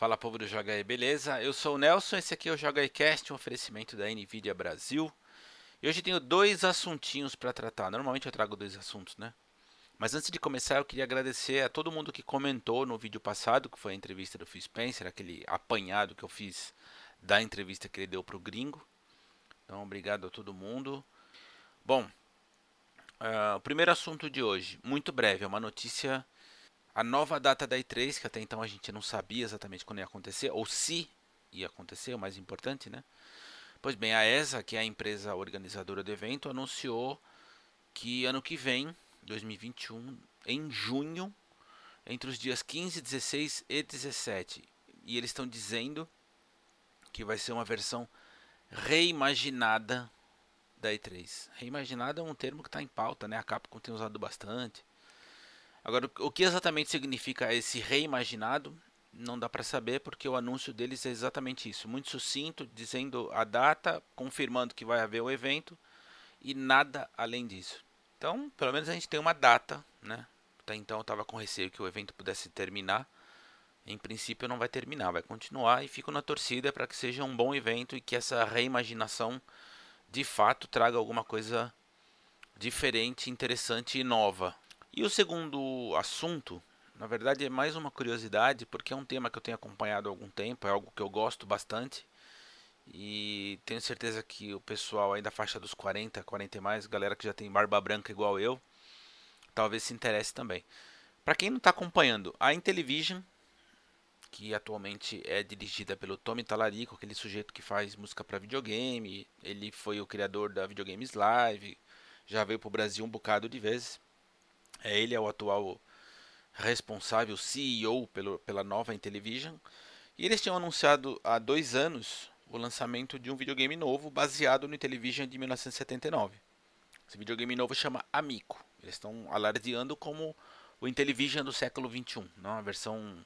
Fala povo do aí, beleza? Eu sou o Nelson, esse aqui é o Joga aí Cast, um oferecimento da Nvidia Brasil. E hoje tenho dois assuntinhos para tratar. Normalmente eu trago dois assuntos, né? Mas antes de começar, eu queria agradecer a todo mundo que comentou no vídeo passado, que foi a entrevista do Phil Spencer, aquele apanhado que eu fiz da entrevista que ele deu para o gringo. Então, obrigado a todo mundo. Bom, uh, o primeiro assunto de hoje, muito breve, é uma notícia a nova data da E3, que até então a gente não sabia exatamente quando ia acontecer, ou se ia acontecer, o mais importante, né? Pois bem, a ESA, que é a empresa organizadora do evento, anunciou que ano que vem, 2021, em junho, entre os dias 15, 16 e 17, e eles estão dizendo que vai ser uma versão reimaginada da E3. Reimaginada é um termo que está em pauta, né? A Capcom tem usado bastante. Agora, o que exatamente significa esse reimaginado, não dá para saber, porque o anúncio deles é exatamente isso, muito sucinto, dizendo a data, confirmando que vai haver o evento e nada além disso. Então, pelo menos a gente tem uma data, né? Até então eu estava com receio que o evento pudesse terminar. Em princípio não vai terminar, vai continuar e fico na torcida para que seja um bom evento e que essa reimaginação de fato traga alguma coisa diferente, interessante e nova e o segundo assunto, na verdade, é mais uma curiosidade, porque é um tema que eu tenho acompanhado há algum tempo, é algo que eu gosto bastante. E tenho certeza que o pessoal aí da faixa dos 40, 40 e mais, galera que já tem barba branca igual eu, talvez se interesse também. Para quem não está acompanhando, a Intellivision, que atualmente é dirigida pelo Tommy Talarico, aquele sujeito que faz música para videogame, ele foi o criador da Videogames Live, já veio para o Brasil um bocado de vezes. É, ele é o atual responsável, CEO pelo, pela nova Intellivision. E eles tinham anunciado há dois anos o lançamento de um videogame novo baseado no Intellivision de 1979. Esse videogame novo chama Amico. Eles estão alardeando como o Intellivision do século 21, não? uma versão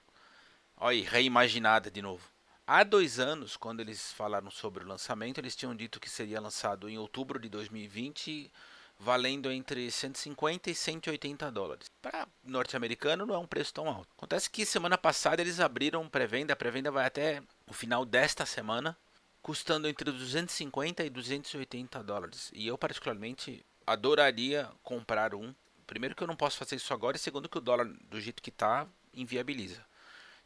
olha, reimaginada de novo. Há dois anos, quando eles falaram sobre o lançamento, eles tinham dito que seria lançado em outubro de 2020 valendo entre 150 e 180 dólares. Para norte-americano não é um preço tão alto. Acontece que semana passada eles abriram pré-venda, a pré-venda vai até o final desta semana, custando entre 250 e 280 dólares. E eu particularmente adoraria comprar um. Primeiro que eu não posso fazer isso agora e segundo que o dólar do jeito que está inviabiliza.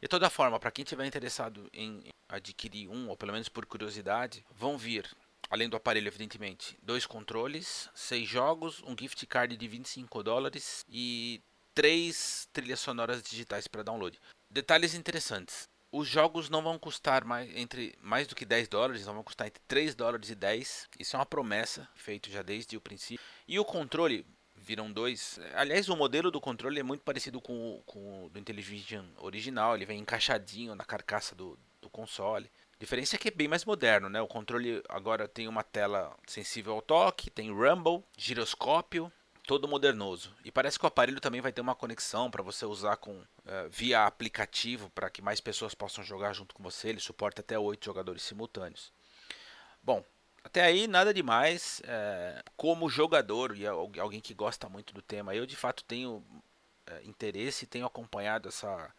De toda forma, para quem tiver interessado em adquirir um, ou pelo menos por curiosidade, vão vir além do aparelho, evidentemente, dois controles, seis jogos, um gift card de 25 dólares e três trilhas sonoras digitais para download. Detalhes interessantes. Os jogos não vão custar mais, entre, mais do que 10 dólares, não vão custar entre 3 dólares e 10. Isso é uma promessa, feito já desde o princípio. E o controle, viram dois. Aliás, o modelo do controle é muito parecido com o, com o do Intellivision original. Ele vem encaixadinho na carcaça do, do console. Diferença é que é bem mais moderno, né? O controle agora tem uma tela sensível ao toque, tem rumble, giroscópio, todo modernoso. E parece que o aparelho também vai ter uma conexão para você usar com uh, via aplicativo para que mais pessoas possam jogar junto com você. Ele suporta até oito jogadores simultâneos. Bom, até aí nada demais. É, como jogador e alguém que gosta muito do tema, eu de fato tenho é, interesse e tenho acompanhado essa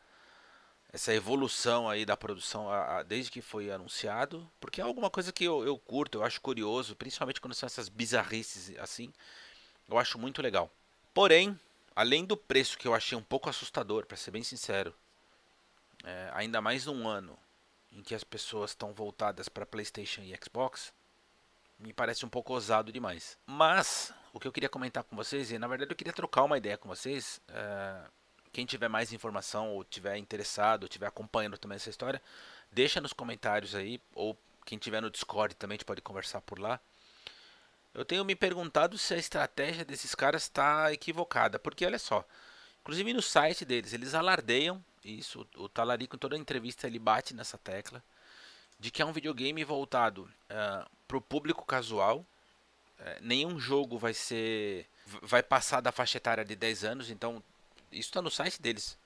essa evolução aí da produção a, a, desde que foi anunciado, porque é alguma coisa que eu, eu curto, eu acho curioso, principalmente quando são essas bizarrices assim, eu acho muito legal. Porém, além do preço que eu achei um pouco assustador, para ser bem sincero, é, ainda mais num ano em que as pessoas estão voltadas para PlayStation e Xbox, me parece um pouco ousado demais. Mas o que eu queria comentar com vocês, e na verdade eu queria trocar uma ideia com vocês, é, quem tiver mais informação ou tiver interessado, ou tiver acompanhando também essa história, deixa nos comentários aí, ou quem tiver no Discord também a gente pode conversar por lá. Eu tenho me perguntado se a estratégia desses caras está equivocada, porque olha só, inclusive no site deles, eles alardeiam isso, o Talarico em toda entrevista ele bate nessa tecla, de que é um videogame voltado uh, eh, para o público casual, uh, nenhum jogo vai ser vai passar da faixa etária de 10 anos, então isso está no site deles.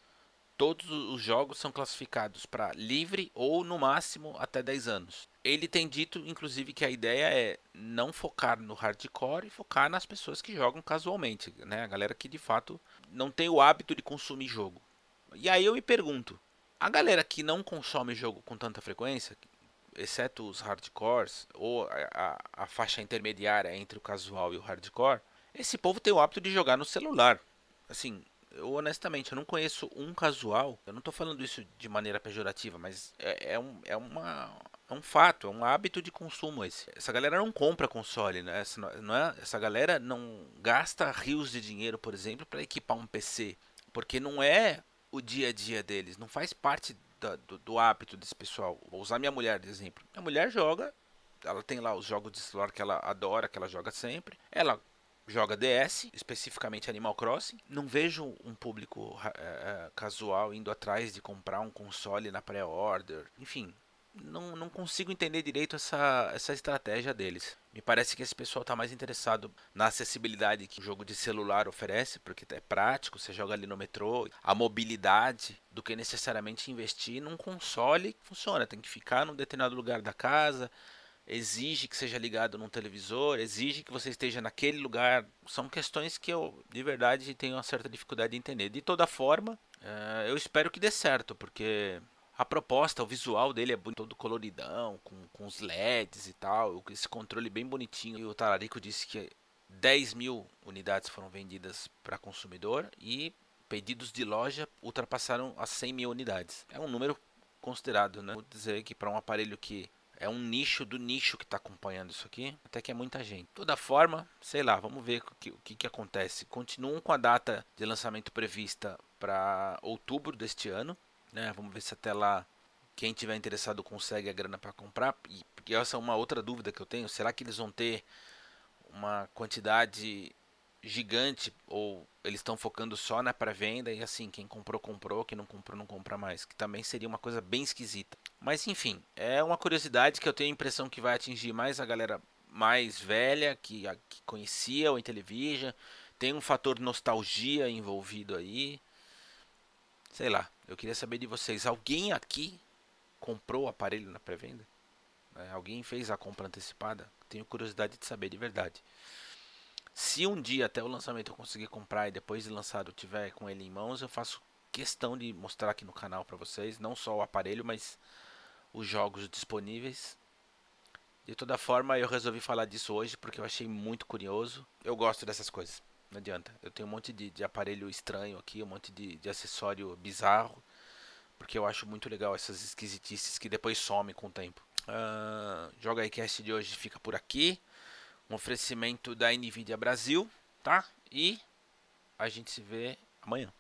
Todos os jogos são classificados para livre ou no máximo até 10 anos. Ele tem dito, inclusive, que a ideia é não focar no hardcore e focar nas pessoas que jogam casualmente, né? A galera que de fato não tem o hábito de consumir jogo. E aí eu me pergunto, A galera que não consome jogo com tanta frequência, exceto os hardcores, ou a, a, a faixa intermediária entre o casual e o hardcore, esse povo tem o hábito de jogar no celular. Assim, eu honestamente eu não conheço um casual. Eu não estou falando isso de maneira pejorativa, mas é, é, um, é, uma, é um fato, é um hábito de consumo esse. Essa galera não compra console, né? Essa, não é, essa galera não gasta rios de dinheiro, por exemplo, para equipar um PC, porque não é o dia a dia deles, não faz parte da, do, do hábito desse pessoal. Vou usar minha mulher de exemplo. Minha mulher joga, ela tem lá os jogos de celular que ela adora, que ela joga sempre. Ela joga DS, especificamente Animal Crossing. Não vejo um público é, casual indo atrás de comprar um console na pré-order. Enfim, não, não consigo entender direito essa, essa estratégia deles. Me parece que esse pessoal está mais interessado na acessibilidade que o jogo de celular oferece, porque é prático, você joga ali no metrô, a mobilidade, do que necessariamente investir num console que funciona. Tem que ficar num determinado lugar da casa, exige que seja ligado num televisor, exige que você esteja naquele lugar. São questões que eu, de verdade, tenho uma certa dificuldade de entender. De toda forma, uh, eu espero que dê certo, porque a proposta, o visual dele é todo coloridão, com, com os LEDs e tal, esse controle bem bonitinho. E o Talarico disse que 10 mil unidades foram vendidas para consumidor e pedidos de loja ultrapassaram as 100 mil unidades. É um número considerado, né? Vou dizer que para um aparelho que é um nicho do nicho que está acompanhando isso aqui. Até que é muita gente. De toda forma, sei lá, vamos ver o que, o que, que acontece. Continuam com a data de lançamento prevista para outubro deste ano. Né? Vamos ver se até lá quem tiver interessado consegue a grana para comprar. E porque essa é uma outra dúvida que eu tenho. Será que eles vão ter uma quantidade gigante ou eles estão focando só na pré-venda e assim, quem comprou, comprou, quem não comprou, não compra mais. Que também seria uma coisa bem esquisita. Mas enfim, é uma curiosidade que eu tenho a impressão que vai atingir mais a galera mais velha, que, a, que conhecia o Intellivision. Tem um fator nostalgia envolvido aí. Sei lá, eu queria saber de vocês. Alguém aqui comprou o aparelho na pré-venda? É, alguém fez a compra antecipada? Tenho curiosidade de saber de verdade. Se um dia até o lançamento eu conseguir comprar e depois de lançado eu tiver com ele em mãos, eu faço questão de mostrar aqui no canal para vocês, não só o aparelho, mas os jogos disponíveis. De toda forma, eu resolvi falar disso hoje porque eu achei muito curioso. Eu gosto dessas coisas, não adianta. Eu tenho um monte de, de aparelho estranho aqui, um monte de, de acessório bizarro, porque eu acho muito legal essas esquisitices que depois somem com o tempo. Uh, Joga aí Cast de hoje fica por aqui um oferecimento da Nvidia Brasil, tá? E a gente se vê amanhã.